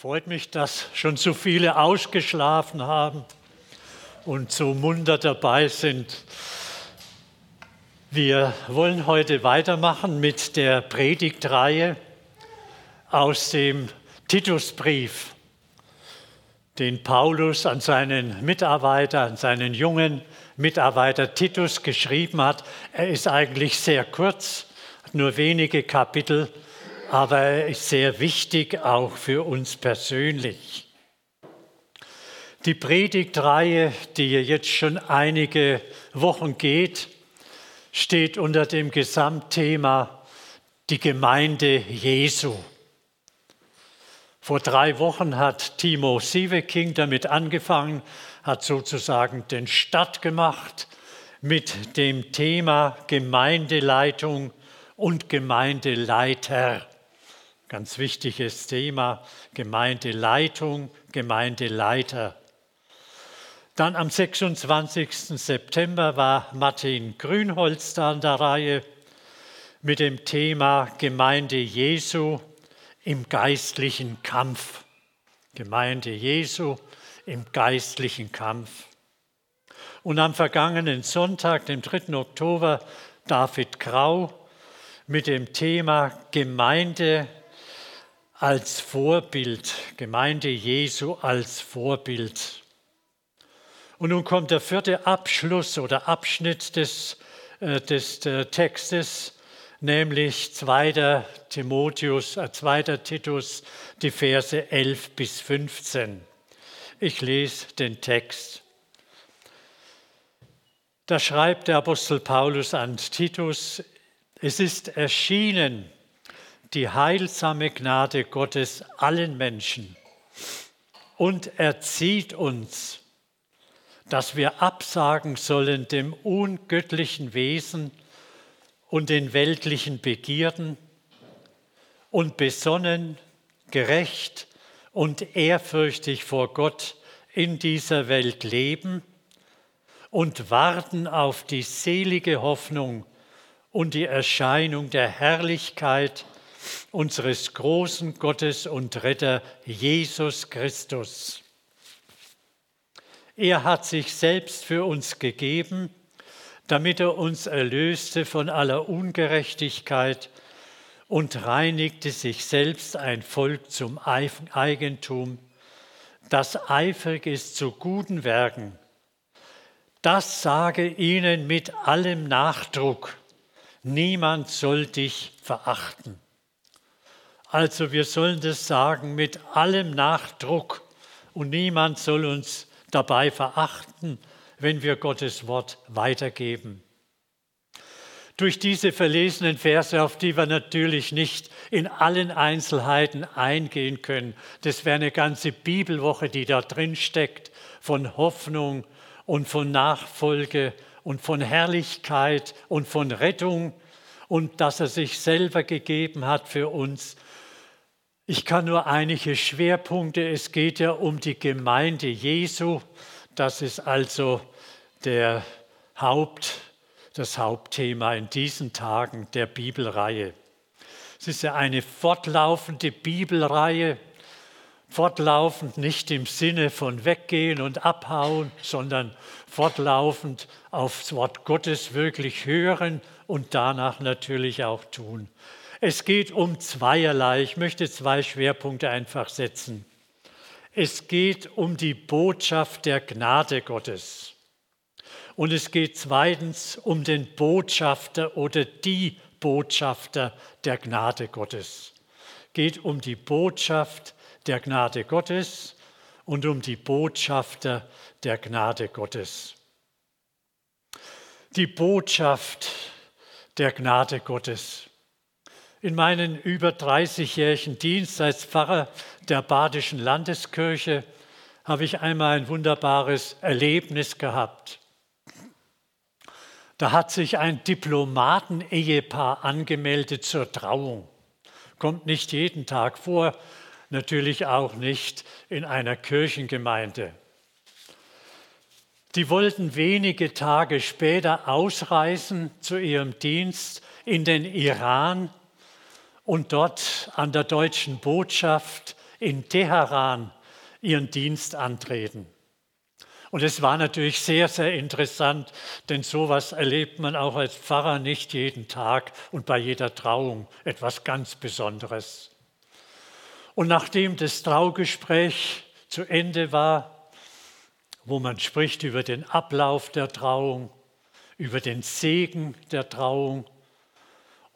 Freut mich, dass schon so viele ausgeschlafen haben und so munter dabei sind. Wir wollen heute weitermachen mit der Predigtreihe aus dem Titusbrief, den Paulus an seinen Mitarbeiter, an seinen jungen Mitarbeiter Titus geschrieben hat. Er ist eigentlich sehr kurz, hat nur wenige Kapitel aber er ist sehr wichtig auch für uns persönlich. Die Predigtreihe, die jetzt schon einige Wochen geht, steht unter dem Gesamtthema die Gemeinde Jesu. Vor drei Wochen hat Timo Sieveking damit angefangen, hat sozusagen den Start gemacht mit dem Thema Gemeindeleitung und Gemeindeleiter. Ganz wichtiges Thema, Gemeindeleitung, Gemeindeleiter. Dann am 26. September war Martin Grünholz da in der Reihe mit dem Thema Gemeinde Jesu im geistlichen Kampf. Gemeinde Jesu im geistlichen Kampf. Und am vergangenen Sonntag, dem 3. Oktober, David Grau mit dem Thema Gemeinde als Vorbild, Gemeinde Jesu als Vorbild. Und nun kommt der vierte Abschluss oder Abschnitt des, äh, des äh, Textes, nämlich 2. Timotheus, äh, 2. Titus, die Verse 11 bis 15. Ich lese den Text. Da schreibt der Apostel Paulus an Titus, es ist erschienen, die heilsame Gnade Gottes allen Menschen. Und erzieht uns, dass wir absagen sollen dem ungöttlichen Wesen und den weltlichen Begierden und besonnen, gerecht und ehrfürchtig vor Gott in dieser Welt leben und warten auf die selige Hoffnung und die Erscheinung der Herrlichkeit unseres großen Gottes und Retter Jesus Christus. Er hat sich selbst für uns gegeben, damit er uns erlöste von aller Ungerechtigkeit und reinigte sich selbst ein Volk zum Eigentum, das eifrig ist zu guten Werken. Das sage ihnen mit allem Nachdruck. Niemand soll dich verachten. Also wir sollen das sagen mit allem Nachdruck und niemand soll uns dabei verachten, wenn wir Gottes Wort weitergeben. Durch diese verlesenen Verse, auf die wir natürlich nicht in allen Einzelheiten eingehen können, das wäre eine ganze Bibelwoche, die da drin steckt, von Hoffnung und von Nachfolge und von Herrlichkeit und von Rettung und dass er sich selber gegeben hat für uns ich kann nur einige Schwerpunkte. Es geht ja um die Gemeinde Jesu. Das ist also der Haupt, das Hauptthema in diesen Tagen der Bibelreihe. Es ist ja eine fortlaufende Bibelreihe, fortlaufend nicht im Sinne von weggehen und abhauen, sondern fortlaufend aufs Wort Gottes wirklich hören und danach natürlich auch tun. Es geht um zweierlei. Ich möchte zwei Schwerpunkte einfach setzen. Es geht um die Botschaft der Gnade Gottes. Und es geht zweitens um den Botschafter oder die Botschafter der Gnade Gottes. Es geht um die Botschaft der Gnade Gottes und um die Botschafter der Gnade Gottes. Die Botschaft der Gnade Gottes. In meinem über 30-jährigen Dienst als Pfarrer der Badischen Landeskirche habe ich einmal ein wunderbares Erlebnis gehabt. Da hat sich ein Diplomaten-Ehepaar angemeldet zur Trauung. Kommt nicht jeden Tag vor, natürlich auch nicht in einer Kirchengemeinde. Die wollten wenige Tage später ausreisen zu ihrem Dienst in den Iran und dort an der deutschen Botschaft in Teheran ihren Dienst antreten. Und es war natürlich sehr, sehr interessant, denn sowas erlebt man auch als Pfarrer nicht jeden Tag und bei jeder Trauung etwas ganz Besonderes. Und nachdem das Traugespräch zu Ende war, wo man spricht über den Ablauf der Trauung, über den Segen der Trauung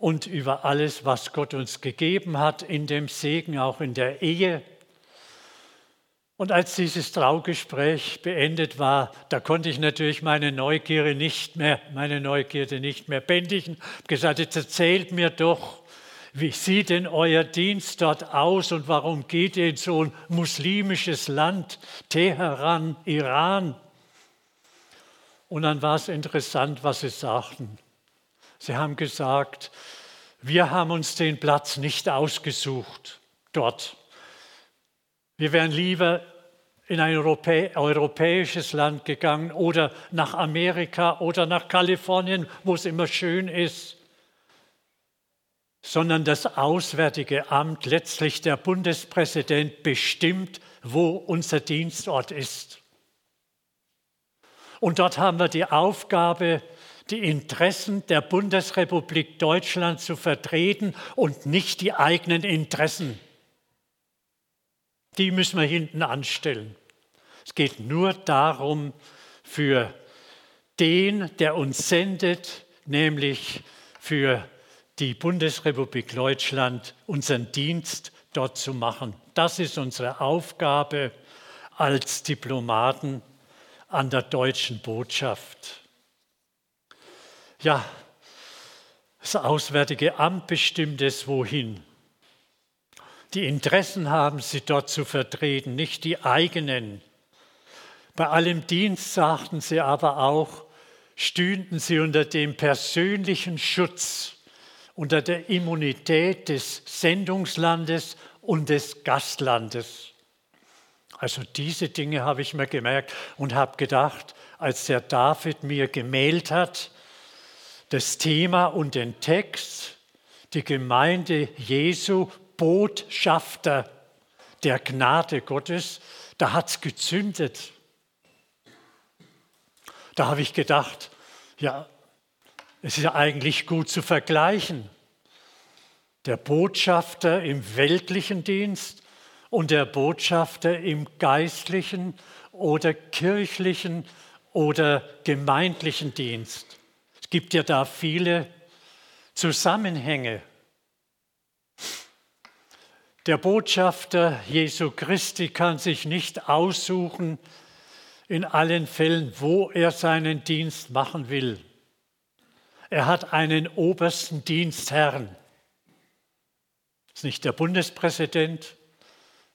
und über alles, was Gott uns gegeben hat in dem Segen, auch in der Ehe, und als dieses Traugespräch beendet war, da konnte ich natürlich meine Neugierde nicht mehr, meine Neugierde nicht mehr bändigen. Ich gesagt, jetzt erzählt mir doch, wie sieht denn euer Dienst dort aus und warum geht ihr in so ein muslimisches Land, Teheran, Iran? Und dann war es interessant, was sie sagten. Sie haben gesagt, wir haben uns den Platz nicht ausgesucht dort. Wir wären lieber in ein europäisches Land gegangen oder nach Amerika oder nach Kalifornien, wo es immer schön ist, sondern das Auswärtige Amt, letztlich der Bundespräsident, bestimmt, wo unser Dienstort ist. Und dort haben wir die Aufgabe, die Interessen der Bundesrepublik Deutschland zu vertreten und nicht die eigenen Interessen. Die müssen wir hinten anstellen. Es geht nur darum, für den, der uns sendet, nämlich für die Bundesrepublik Deutschland, unseren Dienst dort zu machen. Das ist unsere Aufgabe als Diplomaten an der deutschen Botschaft. Ja, das Auswärtige Amt bestimmt es wohin. Die Interessen haben sie dort zu vertreten, nicht die eigenen. Bei allem Dienst, sagten sie aber auch, stünden sie unter dem persönlichen Schutz, unter der Immunität des Sendungslandes und des Gastlandes. Also diese Dinge habe ich mir gemerkt und habe gedacht, als der David mir gemeldet hat, das Thema und den Text, die Gemeinde Jesu Botschafter der Gnade Gottes, da hat es gezündet. Da habe ich gedacht, ja, es ist ja eigentlich gut zu vergleichen. Der Botschafter im weltlichen Dienst und der Botschafter im geistlichen oder kirchlichen oder gemeindlichen Dienst. Gibt ja da viele Zusammenhänge. Der Botschafter Jesu Christi kann sich nicht aussuchen in allen Fällen, wo er seinen Dienst machen will. Er hat einen obersten Dienstherrn. Das ist nicht der Bundespräsident,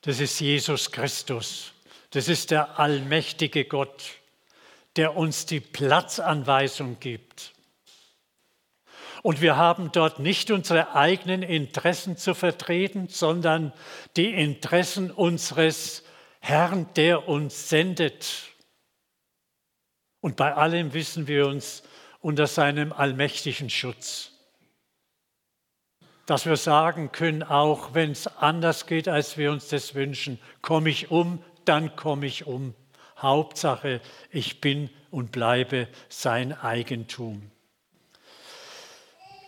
das ist Jesus Christus. Das ist der allmächtige Gott, der uns die Platzanweisung gibt. Und wir haben dort nicht unsere eigenen Interessen zu vertreten, sondern die Interessen unseres Herrn, der uns sendet. Und bei allem wissen wir uns unter seinem allmächtigen Schutz. Dass wir sagen können, auch wenn es anders geht, als wir uns das wünschen, komme ich um, dann komme ich um. Hauptsache, ich bin und bleibe sein Eigentum.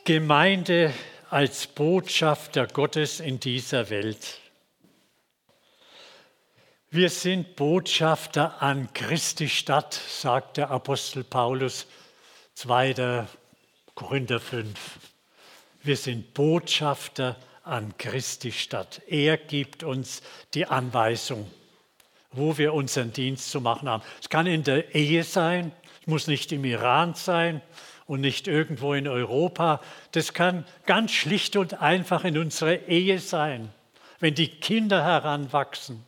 Gemeinde als Botschafter Gottes in dieser Welt. Wir sind Botschafter an Christi Stadt, sagt der Apostel Paulus, 2. Korinther 5. Wir sind Botschafter an Christi Stadt. Er gibt uns die Anweisung, wo wir unseren Dienst zu machen haben. Es kann in der Ehe sein, es muss nicht im Iran sein, und nicht irgendwo in Europa. Das kann ganz schlicht und einfach in unserer Ehe sein, wenn die Kinder heranwachsen.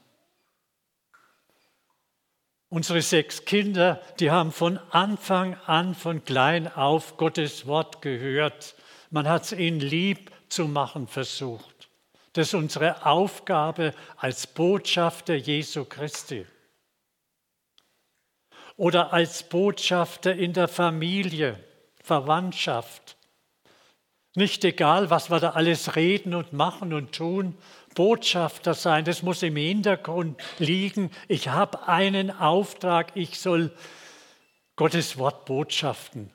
Unsere sechs Kinder, die haben von Anfang an, von klein auf Gottes Wort gehört. Man hat es ihnen lieb zu machen versucht. Das ist unsere Aufgabe als Botschafter Jesu Christi. Oder als Botschafter in der Familie. Verwandtschaft. Nicht egal, was wir da alles reden und machen und tun, Botschafter sein, das muss im Hintergrund liegen. Ich habe einen Auftrag, ich soll Gottes Wort botschaften.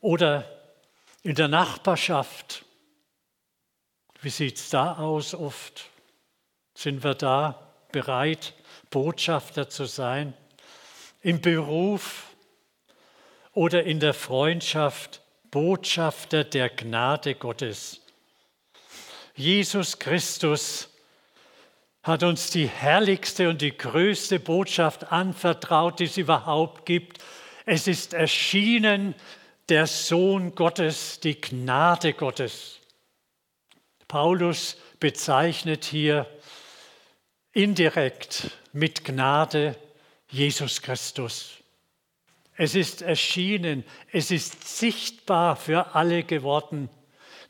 Oder in der Nachbarschaft. Wie sieht es da aus oft? Sind wir da bereit, Botschafter zu sein? Im Beruf oder in der Freundschaft Botschafter der Gnade Gottes. Jesus Christus hat uns die herrlichste und die größte Botschaft anvertraut, die es überhaupt gibt. Es ist erschienen der Sohn Gottes, die Gnade Gottes. Paulus bezeichnet hier indirekt mit Gnade Jesus Christus. Es ist erschienen, es ist sichtbar für alle geworden,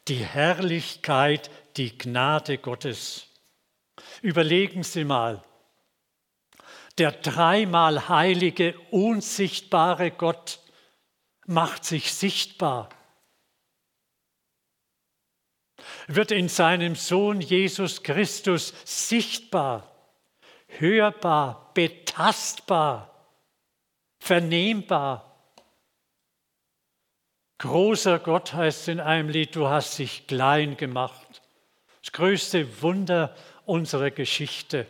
die Herrlichkeit, die Gnade Gottes. Überlegen Sie mal, der dreimal heilige, unsichtbare Gott macht sich sichtbar, wird in seinem Sohn Jesus Christus sichtbar, hörbar, betastbar vernehmbar. Großer Gott heißt in einem Lied, du hast dich klein gemacht. Das größte Wunder unserer Geschichte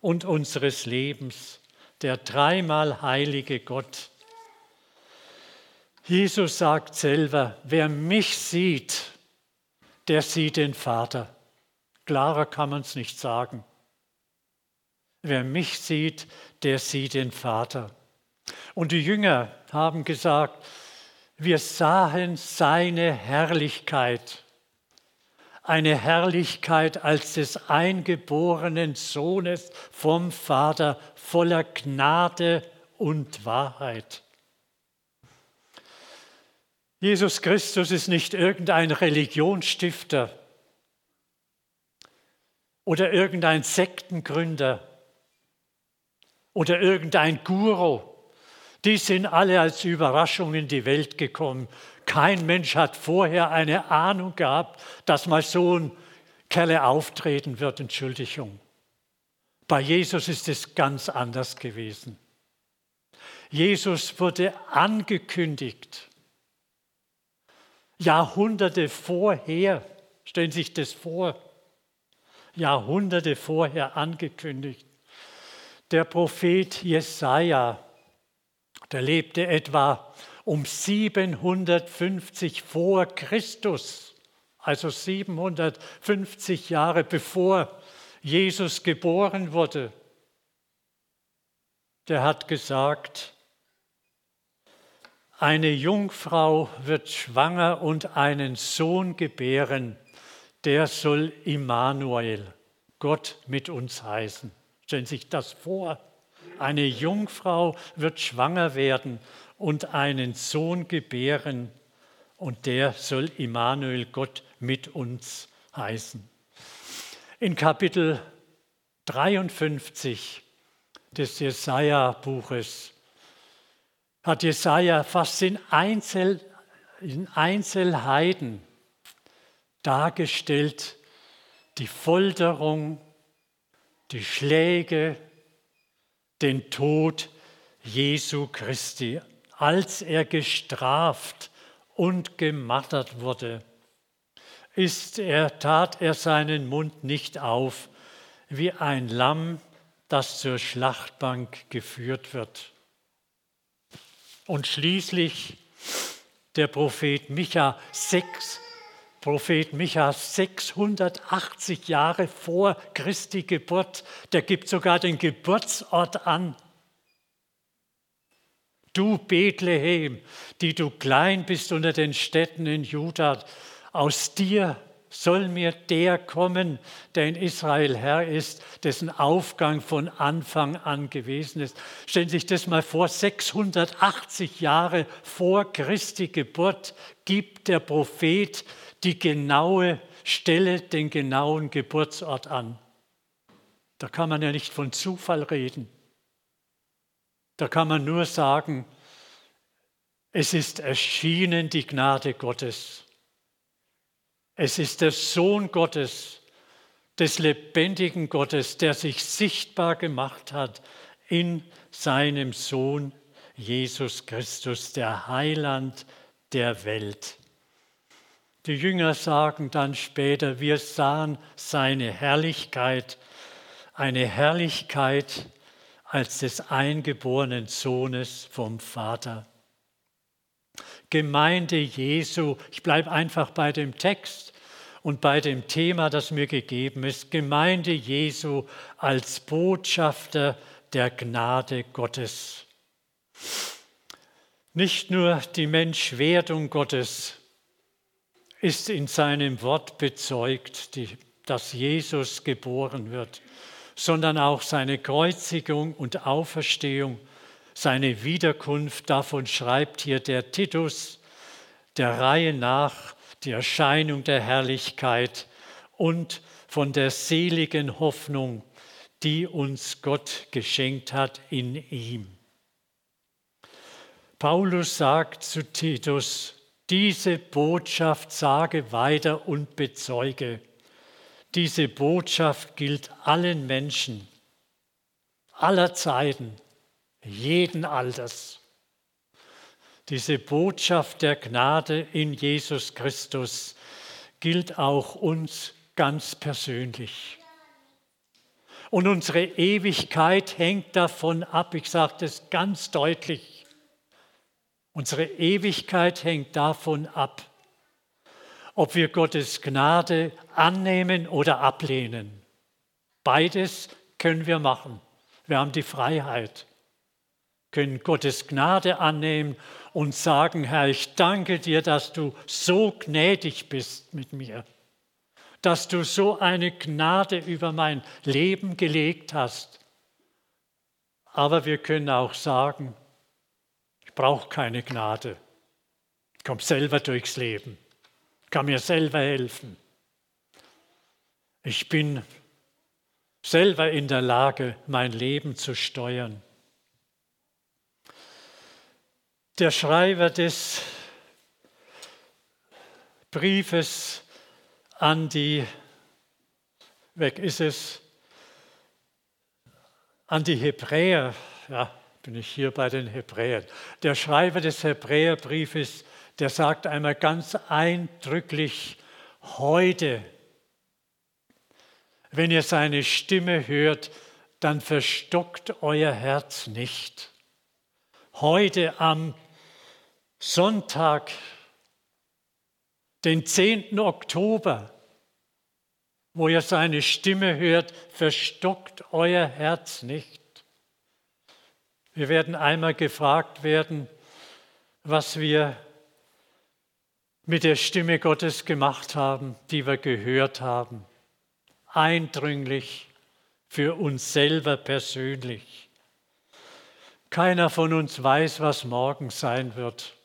und unseres Lebens, der dreimal heilige Gott. Jesus sagt selber, wer mich sieht, der sieht den Vater. Klarer kann man es nicht sagen. Wer mich sieht, der sieht den Vater. Und die Jünger haben gesagt, wir sahen seine Herrlichkeit, eine Herrlichkeit als des eingeborenen Sohnes vom Vater voller Gnade und Wahrheit. Jesus Christus ist nicht irgendein Religionsstifter oder irgendein Sektengründer oder irgendein Guru die sind alle als Überraschung in die Welt gekommen. Kein Mensch hat vorher eine Ahnung gehabt, dass mal so ein Kerle auftreten wird. Entschuldigung. Bei Jesus ist es ganz anders gewesen. Jesus wurde angekündigt. Jahrhunderte vorher, stellen Sie sich das vor, Jahrhunderte vorher angekündigt. Der Prophet Jesaja der lebte etwa um 750 vor Christus, also 750 Jahre bevor Jesus geboren wurde. Der hat gesagt, eine Jungfrau wird schwanger und einen Sohn gebären, der soll Immanuel, Gott mit uns heißen. Stellen Sie sich das vor. Eine Jungfrau wird schwanger werden und einen Sohn gebären und der soll Immanuel Gott mit uns heißen. In Kapitel 53 des Jesaja-Buches hat Jesaja fast in, Einzel, in Einzelheiten dargestellt die Folterung, die Schläge, den Tod Jesu Christi, als er gestraft und gemartert wurde, ist er, tat er seinen Mund nicht auf, wie ein Lamm, das zur Schlachtbank geführt wird. Und schließlich der Prophet Micha 6, Prophet Micha 680 Jahre vor Christi Geburt, der gibt sogar den Geburtsort an. Du Bethlehem, die du klein bist unter den Städten in Juda, aus dir soll mir der kommen, der in Israel Herr ist, dessen Aufgang von Anfang an gewesen ist. Stellen Sie sich das mal vor, 680 Jahre vor Christi Geburt gibt der Prophet die genaue Stelle, den genauen Geburtsort an. Da kann man ja nicht von Zufall reden. Da kann man nur sagen, es ist erschienen die Gnade Gottes. Es ist der Sohn Gottes, des lebendigen Gottes, der sich sichtbar gemacht hat in seinem Sohn Jesus Christus, der Heiland der Welt. Die Jünger sagen dann später, wir sahen seine Herrlichkeit, eine Herrlichkeit als des eingeborenen Sohnes vom Vater. Gemeinde Jesu, ich bleibe einfach bei dem Text und bei dem Thema, das mir gegeben ist, Gemeinde Jesu als Botschafter der Gnade Gottes. Nicht nur die Menschwerdung Gottes ist in seinem Wort bezeugt, die, dass Jesus geboren wird, sondern auch seine Kreuzigung und Auferstehung, seine Wiederkunft. Davon schreibt hier der Titus der Reihe nach die Erscheinung der Herrlichkeit und von der seligen Hoffnung, die uns Gott geschenkt hat in ihm. Paulus sagt zu Titus, diese Botschaft sage weiter und bezeuge. Diese Botschaft gilt allen Menschen, aller Zeiten, jeden Alters. Diese Botschaft der Gnade in Jesus Christus gilt auch uns ganz persönlich. Und unsere Ewigkeit hängt davon ab, ich sage das ganz deutlich, Unsere Ewigkeit hängt davon ab, ob wir Gottes Gnade annehmen oder ablehnen. Beides können wir machen. Wir haben die Freiheit, können Gottes Gnade annehmen und sagen, Herr, ich danke dir, dass du so gnädig bist mit mir, dass du so eine Gnade über mein Leben gelegt hast. Aber wir können auch sagen, brauche keine Gnade. Ich komme selber durchs Leben, kann mir selber helfen. Ich bin selber in der Lage, mein Leben zu steuern. Der Schreiber des Briefes an die, weg ist es, an die Hebräer, ja, bin ich hier bei den Hebräern. Der Schreiber des Hebräerbriefes, der sagt einmal ganz eindrücklich, heute, wenn ihr seine Stimme hört, dann verstockt euer Herz nicht. Heute am Sonntag, den 10. Oktober, wo ihr seine Stimme hört, verstockt euer Herz nicht. Wir werden einmal gefragt werden, was wir mit der Stimme Gottes gemacht haben, die wir gehört haben. Eindringlich für uns selber persönlich. Keiner von uns weiß, was morgen sein wird.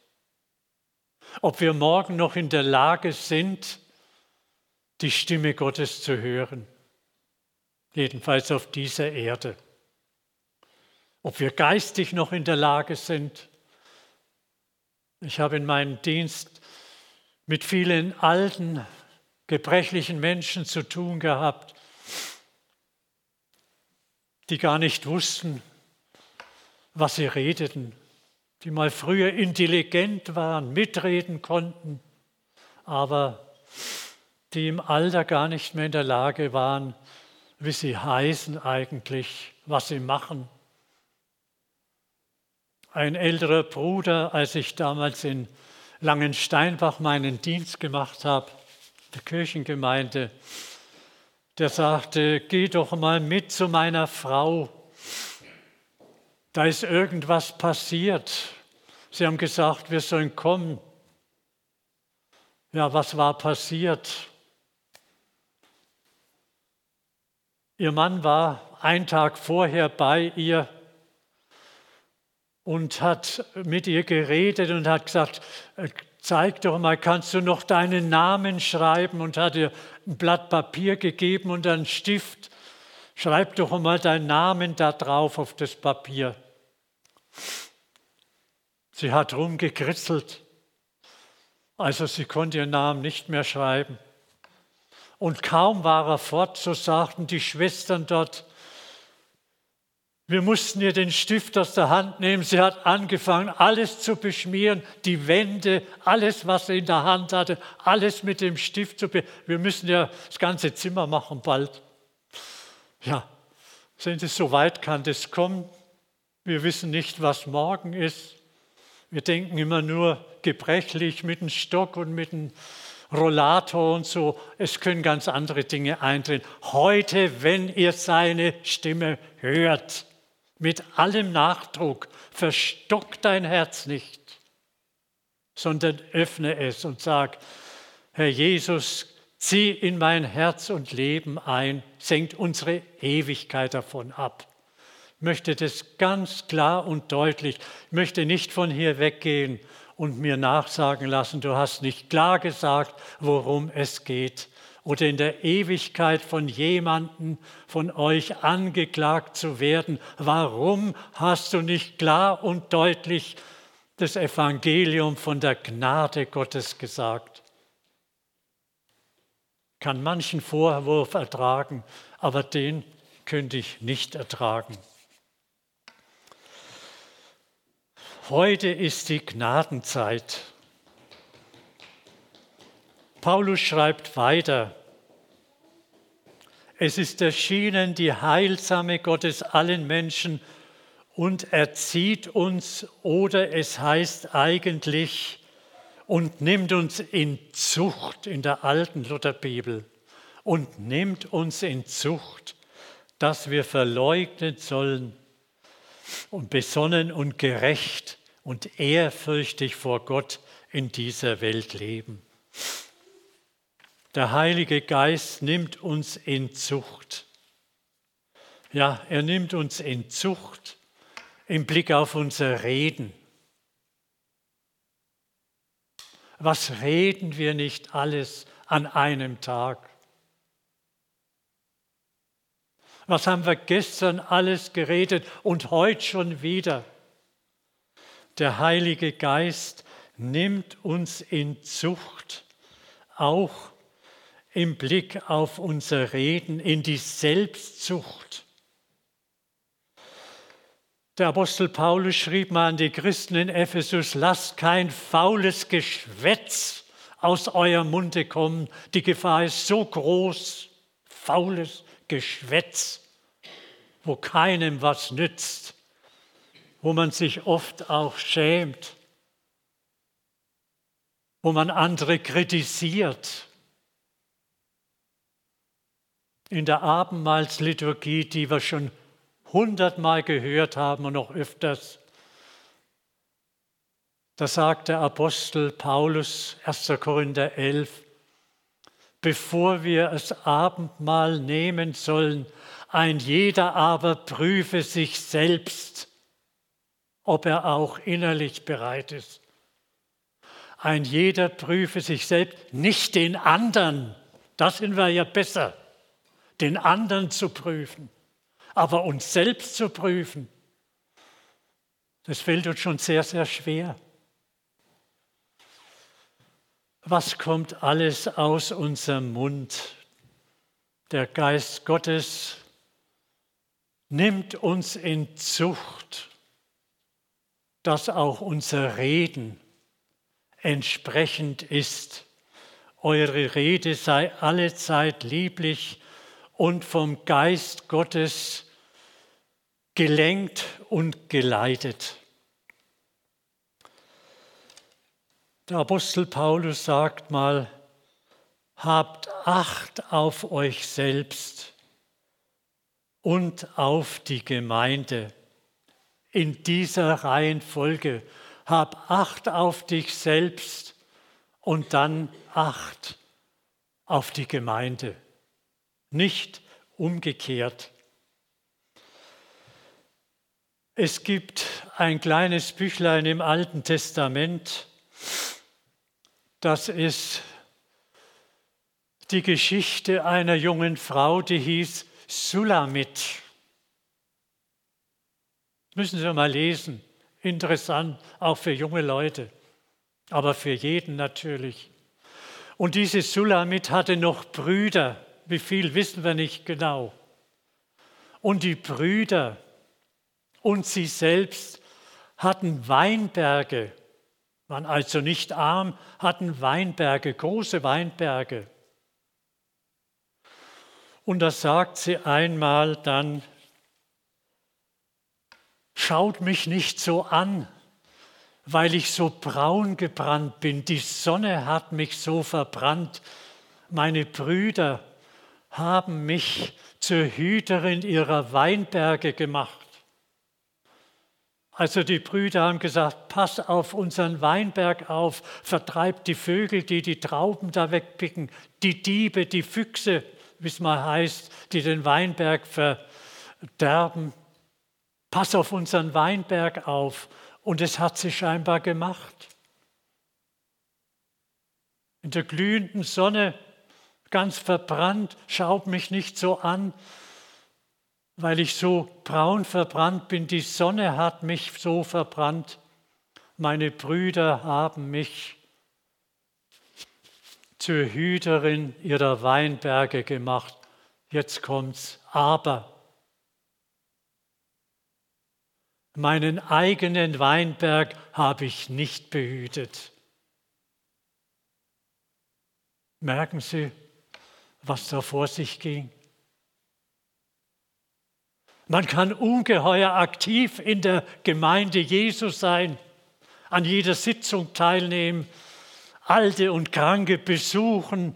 Ob wir morgen noch in der Lage sind, die Stimme Gottes zu hören. Jedenfalls auf dieser Erde ob wir geistig noch in der Lage sind. Ich habe in meinem Dienst mit vielen alten, gebrechlichen Menschen zu tun gehabt, die gar nicht wussten, was sie redeten, die mal früher intelligent waren, mitreden konnten, aber die im Alter gar nicht mehr in der Lage waren, wie sie heißen eigentlich, was sie machen ein älterer Bruder, als ich damals in Langensteinbach meinen Dienst gemacht habe, der Kirchengemeinde, der sagte, geh doch mal mit zu meiner Frau. Da ist irgendwas passiert. Sie haben gesagt, wir sollen kommen. Ja, was war passiert? Ihr Mann war einen Tag vorher bei ihr und hat mit ihr geredet und hat gesagt, äh, zeig doch mal, kannst du noch deinen Namen schreiben? Und hat ihr ein Blatt Papier gegeben und einen Stift. Schreib doch mal deinen Namen da drauf auf das Papier. Sie hat rumgekritzelt. Also sie konnte ihren Namen nicht mehr schreiben. Und kaum war er fort, so sagten die Schwestern dort, wir mussten ihr den Stift aus der Hand nehmen. Sie hat angefangen, alles zu beschmieren, die Wände, alles, was sie in der Hand hatte, alles mit dem Stift zu beschmieren. Wir müssen ja das ganze Zimmer machen bald. Ja, sehen Sie, so weit kann das kommen. Wir wissen nicht, was morgen ist. Wir denken immer nur gebrechlich mit dem Stock und mit dem Rollator und so. Es können ganz andere Dinge eintreten. Heute, wenn ihr seine Stimme hört, mit allem Nachdruck, verstock dein Herz nicht, sondern öffne es und sag, Herr Jesus, zieh in mein Herz und Leben ein, senkt unsere Ewigkeit davon ab. Ich möchte das ganz klar und deutlich, ich möchte nicht von hier weggehen und mir nachsagen lassen, du hast nicht klar gesagt, worum es geht oder in der Ewigkeit von jemandem von euch angeklagt zu werden. Warum hast du nicht klar und deutlich das Evangelium von der Gnade Gottes gesagt? Kann manchen Vorwurf ertragen, aber den könnte ich nicht ertragen. Heute ist die Gnadenzeit. Paulus schreibt weiter, es ist erschienen die heilsame Gottes allen Menschen und erzieht uns oder es heißt eigentlich und nimmt uns in Zucht in der alten Lutherbibel und nimmt uns in Zucht, dass wir verleugnen sollen und besonnen und gerecht und ehrfürchtig vor Gott in dieser Welt leben. Der Heilige Geist nimmt uns in Zucht. Ja, er nimmt uns in Zucht im Blick auf unser Reden. Was reden wir nicht alles an einem Tag? Was haben wir gestern alles geredet und heute schon wieder? Der Heilige Geist nimmt uns in Zucht, auch im Blick auf unser Reden in die Selbstzucht. Der Apostel Paulus schrieb mal an die Christen in Ephesus, lasst kein faules Geschwätz aus eurem Munde kommen. Die Gefahr ist so groß, faules Geschwätz, wo keinem was nützt, wo man sich oft auch schämt, wo man andere kritisiert, in der Abendmahlsliturgie, die wir schon hundertmal gehört haben und noch öfters. Da sagt der Apostel Paulus, 1. Korinther 11, bevor wir das Abendmahl nehmen sollen, ein jeder aber prüfe sich selbst, ob er auch innerlich bereit ist. Ein jeder prüfe sich selbst, nicht den anderen, das sind wir ja besser den anderen zu prüfen, aber uns selbst zu prüfen, das fällt uns schon sehr, sehr schwer. Was kommt alles aus unserem Mund? Der Geist Gottes nimmt uns in Zucht, dass auch unser Reden entsprechend ist. Eure Rede sei allezeit lieblich und vom Geist Gottes gelenkt und geleitet. Der Apostel Paulus sagt mal, habt Acht auf euch selbst und auf die Gemeinde. In dieser Reihenfolge hab Acht auf dich selbst und dann Acht auf die Gemeinde nicht umgekehrt. Es gibt ein kleines Büchlein im Alten Testament, das ist die Geschichte einer jungen Frau, die hieß Sulamit. Müssen Sie mal lesen. Interessant, auch für junge Leute, aber für jeden natürlich. Und diese Sulamit hatte noch Brüder. Wie viel wissen wir nicht genau. Und die Brüder und sie selbst hatten Weinberge, waren also nicht arm, hatten Weinberge, große Weinberge. Und da sagt sie einmal dann, schaut mich nicht so an, weil ich so braun gebrannt bin. Die Sonne hat mich so verbrannt. Meine Brüder haben mich zur Hüterin ihrer Weinberge gemacht. Also die Brüder haben gesagt, pass auf unseren Weinberg auf, vertreibt die Vögel, die die Trauben da wegpicken, die Diebe, die Füchse, wie es mal heißt, die den Weinberg verderben. Pass auf unseren Weinberg auf. Und es hat sie scheinbar gemacht. In der glühenden Sonne, ganz verbrannt, schaut mich nicht so an, weil ich so braun verbrannt bin. Die Sonne hat mich so verbrannt. Meine Brüder haben mich zur Hüterin ihrer Weinberge gemacht. Jetzt kommt's. Aber meinen eigenen Weinberg habe ich nicht behütet. Merken Sie, was da vor sich ging? Man kann ungeheuer aktiv in der Gemeinde Jesus sein, an jeder Sitzung teilnehmen, Alte und Kranke besuchen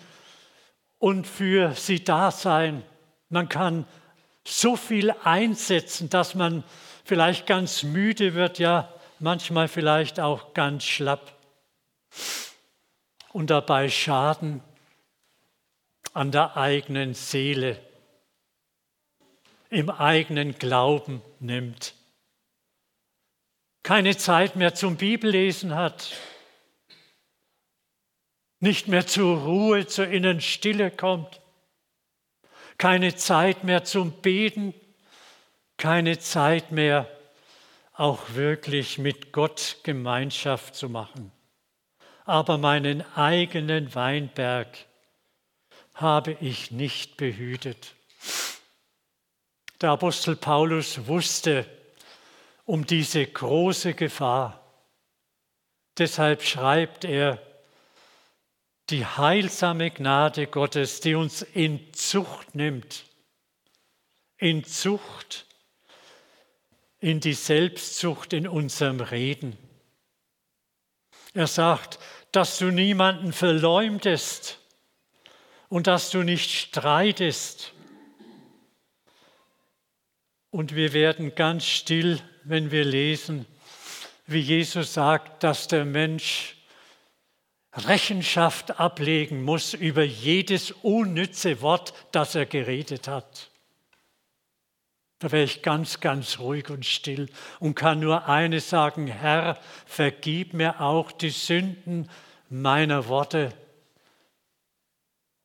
und für sie da sein. Man kann so viel einsetzen, dass man vielleicht ganz müde wird, ja manchmal vielleicht auch ganz schlapp und dabei Schaden an der eigenen Seele, im eigenen Glauben nimmt. Keine Zeit mehr zum Bibellesen hat, nicht mehr zur Ruhe, zur inneren Stille kommt, keine Zeit mehr zum Beten, keine Zeit mehr auch wirklich mit Gott Gemeinschaft zu machen. Aber meinen eigenen Weinberg habe ich nicht behütet. Der Apostel Paulus wusste um diese große Gefahr. Deshalb schreibt er, die heilsame Gnade Gottes, die uns in Zucht nimmt, in Zucht, in die Selbstzucht in unserem Reden. Er sagt, dass du niemanden verleumdest und dass du nicht streitest. Und wir werden ganz still, wenn wir lesen, wie Jesus sagt, dass der Mensch Rechenschaft ablegen muss über jedes unnütze Wort, das er geredet hat. Da wäre ich ganz, ganz ruhig und still und kann nur eines sagen, Herr, vergib mir auch die Sünden meiner Worte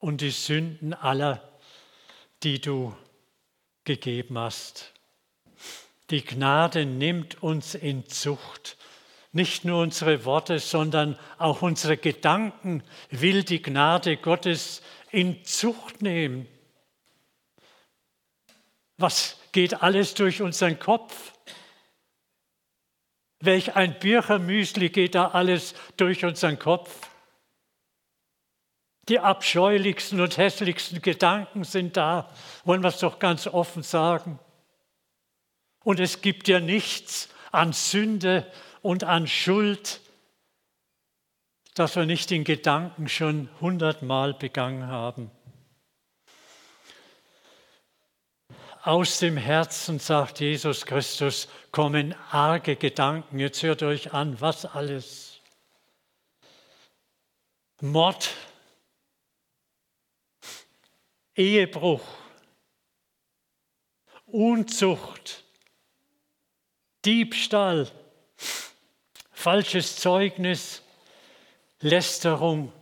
und die Sünden aller, die du gegeben hast. Die Gnade nimmt uns in Zucht. Nicht nur unsere Worte, sondern auch unsere Gedanken will die Gnade Gottes in Zucht nehmen. Was geht alles durch unseren Kopf? Welch ein Birchermüsli geht da alles durch unseren Kopf? Die abscheulichsten und hässlichsten Gedanken sind da, wollen wir es doch ganz offen sagen. Und es gibt ja nichts an Sünde und an Schuld, das wir nicht in Gedanken schon hundertmal begangen haben. Aus dem Herzen, sagt Jesus Christus, kommen arge Gedanken. Jetzt hört euch an, was alles. Mord, Ehebruch, Unzucht, Diebstahl, falsches Zeugnis, Lästerung,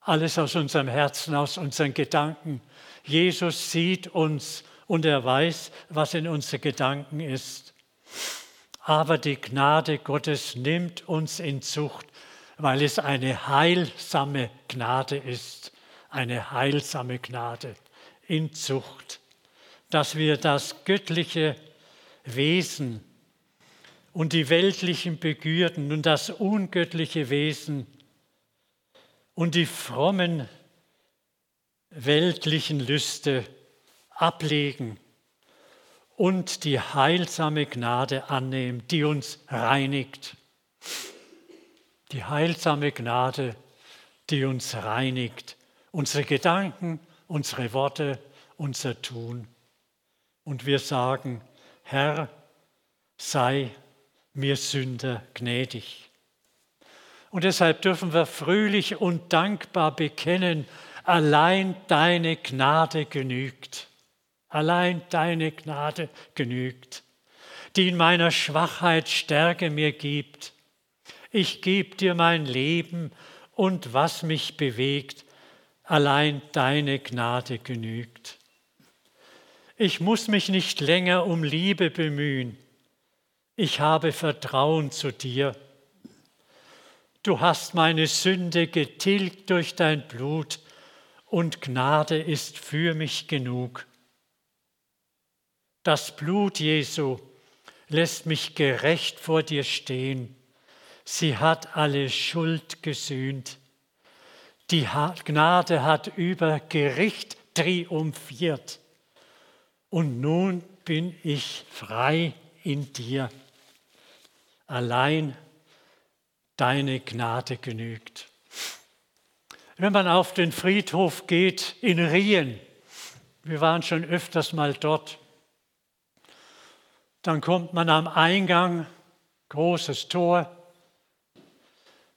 alles aus unserem Herzen, aus unseren Gedanken. Jesus sieht uns und er weiß, was in unseren Gedanken ist. Aber die Gnade Gottes nimmt uns in Zucht. weil es eine heilsame Gnade ist, eine heilsame Gnade in Zucht, dass wir das göttliche Wesen und die weltlichen Begierden und das ungöttliche Wesen und die frommen weltlichen Lüste ablegen und die heilsame Gnade annehmen, die uns reinigt. Die heilsame Gnade, die uns reinigt. Unsere Gedanken, unsere Worte, unser Tun. Und wir sagen, Herr, sei mir Sünder gnädig. Und deshalb dürfen wir fröhlich und dankbar bekennen, allein deine Gnade genügt. Allein deine Gnade genügt, die in meiner Schwachheit Stärke mir gibt. Ich gebe dir mein Leben und was mich bewegt, allein deine Gnade genügt. Ich muss mich nicht länger um Liebe bemühen. Ich habe Vertrauen zu dir. Du hast meine Sünde getilgt durch dein Blut und Gnade ist für mich genug. Das Blut Jesu lässt mich gerecht vor dir stehen. Sie hat alle Schuld gesühnt. Die Gnade hat über Gericht triumphiert. Und nun bin ich frei in dir. Allein deine Gnade genügt. Wenn man auf den Friedhof geht in Rien, wir waren schon öfters mal dort, dann kommt man am Eingang, großes Tor,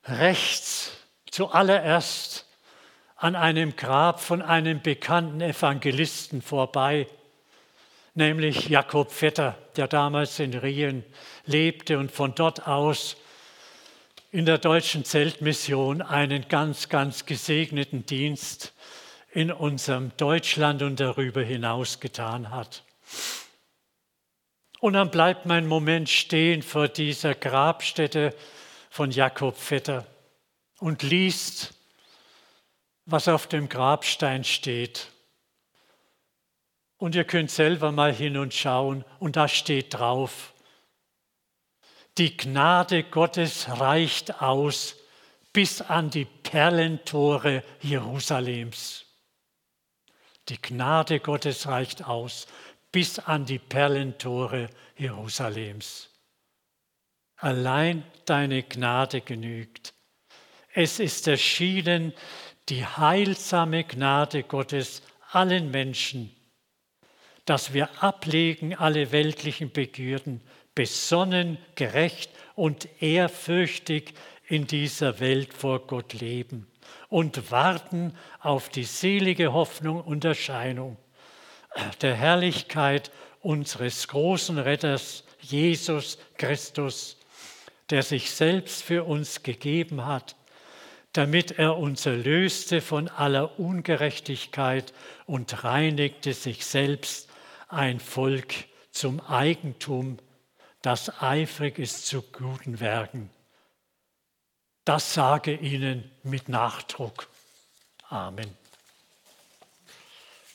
rechts zuallererst an einem Grab von einem bekannten Evangelisten vorbei, nämlich Jakob Vetter, der damals in Rien lebte und von dort aus in der deutschen Zeltmission einen ganz, ganz gesegneten Dienst in unserem Deutschland und darüber hinaus getan hat. Und dann bleibt mein Moment stehen vor dieser Grabstätte von Jakob Vetter und liest, was auf dem Grabstein steht. Und ihr könnt selber mal hin und schauen und da steht drauf, die Gnade Gottes reicht aus bis an die Perlentore Jerusalems. Die Gnade Gottes reicht aus bis an die Perlentore Jerusalems. Allein deine Gnade genügt. Es ist erschienen die heilsame Gnade Gottes allen Menschen, dass wir ablegen alle weltlichen Begierden besonnen, gerecht und ehrfürchtig in dieser Welt vor Gott leben und warten auf die selige Hoffnung und Erscheinung der Herrlichkeit unseres großen Retters Jesus Christus, der sich selbst für uns gegeben hat, damit er uns erlöste von aller Ungerechtigkeit und reinigte sich selbst ein Volk zum Eigentum das eifrig ist zu guten Werken. Das sage ihnen mit Nachdruck. Amen.